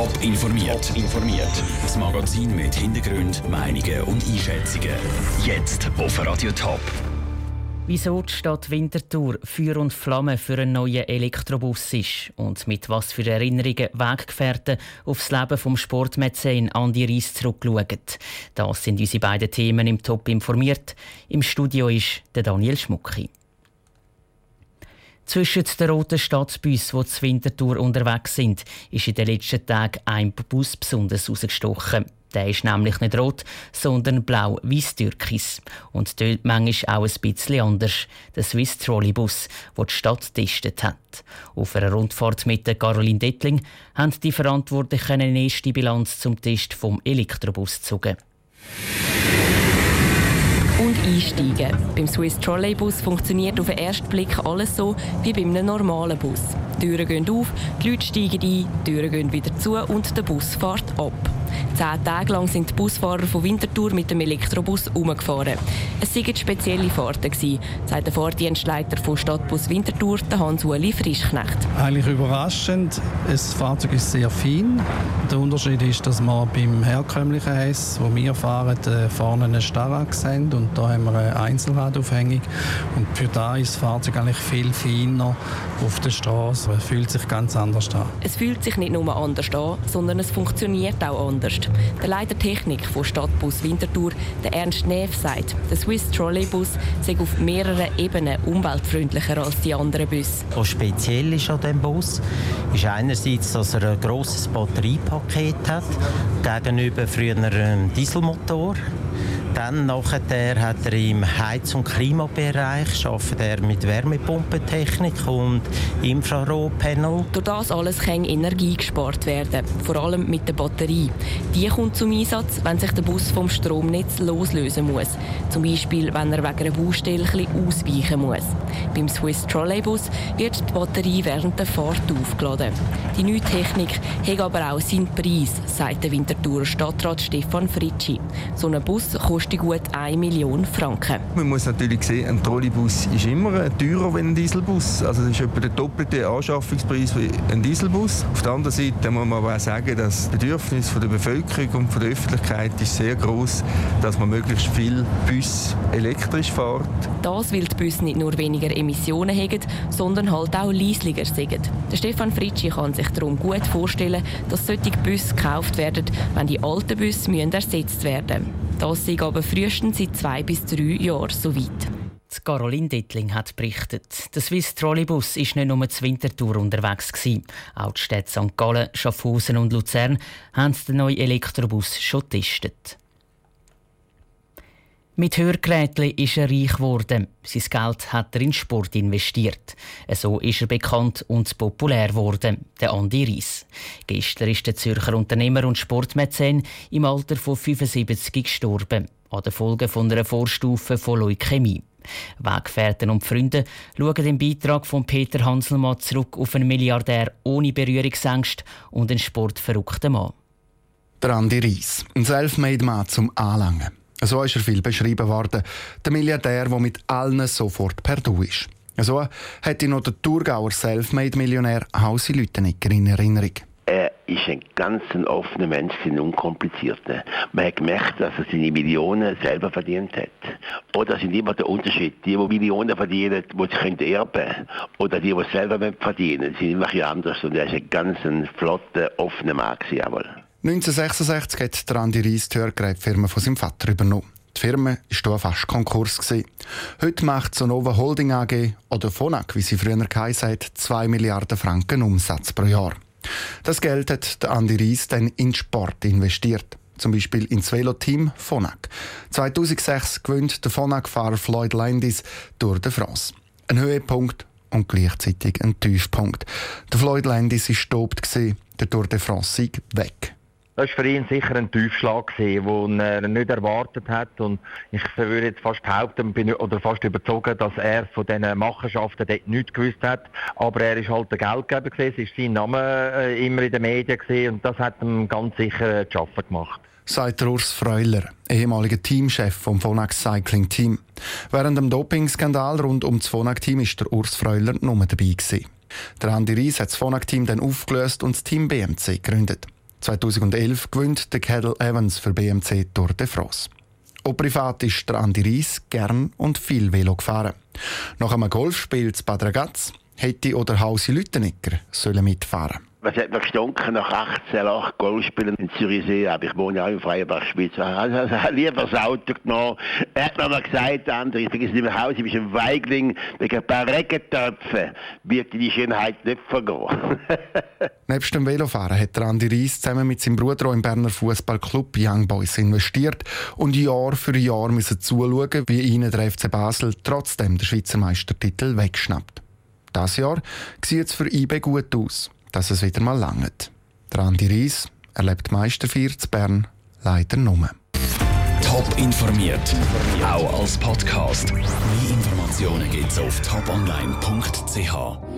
Top informiert. informiert. Das Magazin mit Hintergrund, Meinungen und Einschätzungen. Jetzt auf Radio Top. Wieso die Stadt Winterthur Feuer und Flamme für einen neuen Elektrobus ist und mit was für Erinnerungen Weggefährten auf das Leben vom Sportmäzen Andi Reis zurückschauen. Das sind unsere beiden Themen im Top informiert. Im Studio ist der Daniel Schmucki. Zwischen den roten Stadtbus, die zur Winterthur unterwegs sind, ist in den letzten Tagen ein Bus besonders herausgestochen. Der ist nämlich nicht rot, sondern blau weiß türkis Und dort manchmal auch ein bisschen anders. Der Swiss Trolleybus, der die Stadt getestet hat. Auf einer Rundfahrt mit der Caroline Dettling haben die Verantwortlichen eine erste Bilanz zum Test vom Elektrobus gezogen und einsteigen. Beim Swiss Trolleybus funktioniert auf den ersten Blick alles so wie bei einem normalen Bus. Die Türen gehen auf, die Leute steigen ein, die Türen gehen wieder zu und der Bus fährt ab. Zehn Tage lang sind die Busfahrer von Winterthur mit dem Elektrobus umgefahren. Es waren spezielle Fahrten, sagt der Fahrdienstleiter von Stadtbus Winterthur, Hans-Uli Frischknecht. Eigentlich überraschend. Das Fahrzeug ist sehr fein. Der Unterschied ist, dass wir beim herkömmlichen Hess, wo wir fahren, äh, vorne einen Starrag haben und da haben wir eine Einzelradaufhängung. Und für da ist das Fahrzeug eigentlich viel feiner auf der Straße. Es fühlt sich ganz anders an. Es fühlt sich nicht nur anders an, sondern es funktioniert auch anders. Der Leiter Technik von Stadtbus Winterthur, der Ernst Neff, sagt, der Swiss Trolleybus sei auf mehreren Ebenen umweltfreundlicher als die anderen Busse. Was speziell ist an diesem Bus, ist einerseits, dass er ein grosses Batteriepaket hat, gegenüber früher einem Dieselmotor. Dann nachher hat er im Heiz- und Klimabereich arbeitet er mit Wärmepumpentechnik und Infrarotpanel. Durch das alles kann Energie gespart werden, vor allem mit der Batterie. Die kommt zum Einsatz, wenn sich der Bus vom Stromnetz loslösen muss. Zum Beispiel, wenn er wegen einer Baustelle ausweichen muss. Beim Swiss Trolleybus wird die Batterie während der Fahrt aufgeladen. Die neue Technik hat aber auch seinen Preis, sagt der Winterthurer Stadtrat Stefan Fritschi. So ein Bus kostet gut 1 Million Franken. Man muss natürlich sehen, ein Trolleybus ist immer teurer als ein Dieselbus. Also das ist etwa der doppelte Anschaffungspreis wie ein Dieselbus. Auf der anderen Seite muss man aber auch sagen, dass das Bedürfnis der Bevölkerung und der Öffentlichkeit ist sehr groß, dass man möglichst viel Bus elektrisch fährt. Das, weil die Busse nicht nur weniger Emissionen haben, sondern halt auch leislicher sind. Der Stefan Fritschi kann sich darum gut vorstellen, dass solche Busse gekauft werden, wenn die alten Busse ersetzt werden müssen. Das sei aber frühestens in zwei bis drei Jahren so weit. Die Caroline Dittling hat berichtet, der Swiss Trolleybus war nicht nur zur Wintertour unterwegs. Auch die Städte St. Gallen, Schaffhausen und Luzern haben den neuen Elektrobus schon getestet. Mit Hörgeräten ist er reich geworden. Sein Geld hat er in Sport investiert. So ist er bekannt und populär geworden, der Andi Reis. Gestern ist der Zürcher Unternehmer und Sportmäzen im Alter von 75 gestorben, an den Folgen von einer Vorstufe von Leukämie. Weggefährten und Freunde schauen den Beitrag von Peter Hanselmann zurück auf einen Milliardär ohne Berührungsängste und einen sportverrückten Mann. Der Andi Reis, ein Selfmade-Mann zum Anlangen. So ist er viel beschrieben worden. Der Milliardär, der mit allen sofort per Du ist. So hat noch der Thurgauer Selfmade-Millionär Hausi Lüttenegger in Erinnerung. Er ist ein ganz offener Mensch, ein unkomplizierter. Man hat gemerkt, dass er seine Millionen selber verdient hat. Oder sind immer der Unterschied. Die, die Millionen verdienen, die sie können erben Oder die, die selber verdienen, sind immer ein anders. Und er ist ein ganz flotter, offener Mann. Jawohl. 1966 hat der Andi Reis die Hörgerätfirma von seinem Vater übernommen. Die Firma war fast Konkurs. Gewesen. Heute macht Sonova Holding AG oder Phonak, wie sie früher geheißen hat, 2 Milliarden Franken Umsatz pro Jahr. Das Geld hat der Andi Reis dann in Sport investiert. Zum Beispiel ins Velo-Team Phonak. 2006 gewinnt der Phonak-Fahrer Floyd Landis durch die France. Ein Höhepunkt und gleichzeitig ein Tiefpunkt. Der Floyd Landis war tobt, der Tour de France-Sieg weg. Das war für ihn sicher ein Tiefschlag, den er nicht erwartet hat. Und ich würde jetzt fast behaupten, bin, oder fast überzogen, dass er von diesen Machenschaften dort nichts gewusst hat. Aber er ist halt der Geldgeber es war sein Name äh, immer in den Medien und das hat ihm ganz sicher zu arbeiten gemacht sagt Urs Freuler, ehemaliger Teamchef vom Phonax Cycling Team. Während dem Dopingskandal rund um das Phonak-Team ist der Urs Freuler nur dabei. Der Andi Ries hat das Phonak-Team dann aufgelöst und das Team BMC gegründet. 2011 gewinnt der Cadel Evans für BMC Tour de France. Auch privat ist der Andi Reis gern und viel Velo gefahren. Nach einem Golfspiel zu Bad Ragaz hätte oder Hausi Lüttenegger mitfahren was hat noch gestunken nach 18 Jahren Golfspielen in Zürichsee? Aber ich wohne ja auch in Freiburg, Schweiz. Also, also, lieber das Auto genommen. Er hat mir gesagt, André, ich vergesse nicht mehr Haus, ich bin ein Weigling, wegen ein paar Regentöpfen wird die Schönheit nicht vergehen. Nebst dem Velofahren hat Andi Reis zusammen mit seinem Bruder im Berner Fußballclub Young Boys investiert und Jahr für Jahr müssen zuschauen, wie ihnen der FC Basel trotzdem den Schweizer Meistertitel wegschnappt. Das Jahr sieht es für IB gut aus dass es wieder mal langt. Der Andi Reis erlebt Meisterfeier zu Bern leider nur. Top informiert, auch als Podcast. Mehr Informationen gibt's auf toponline.ch.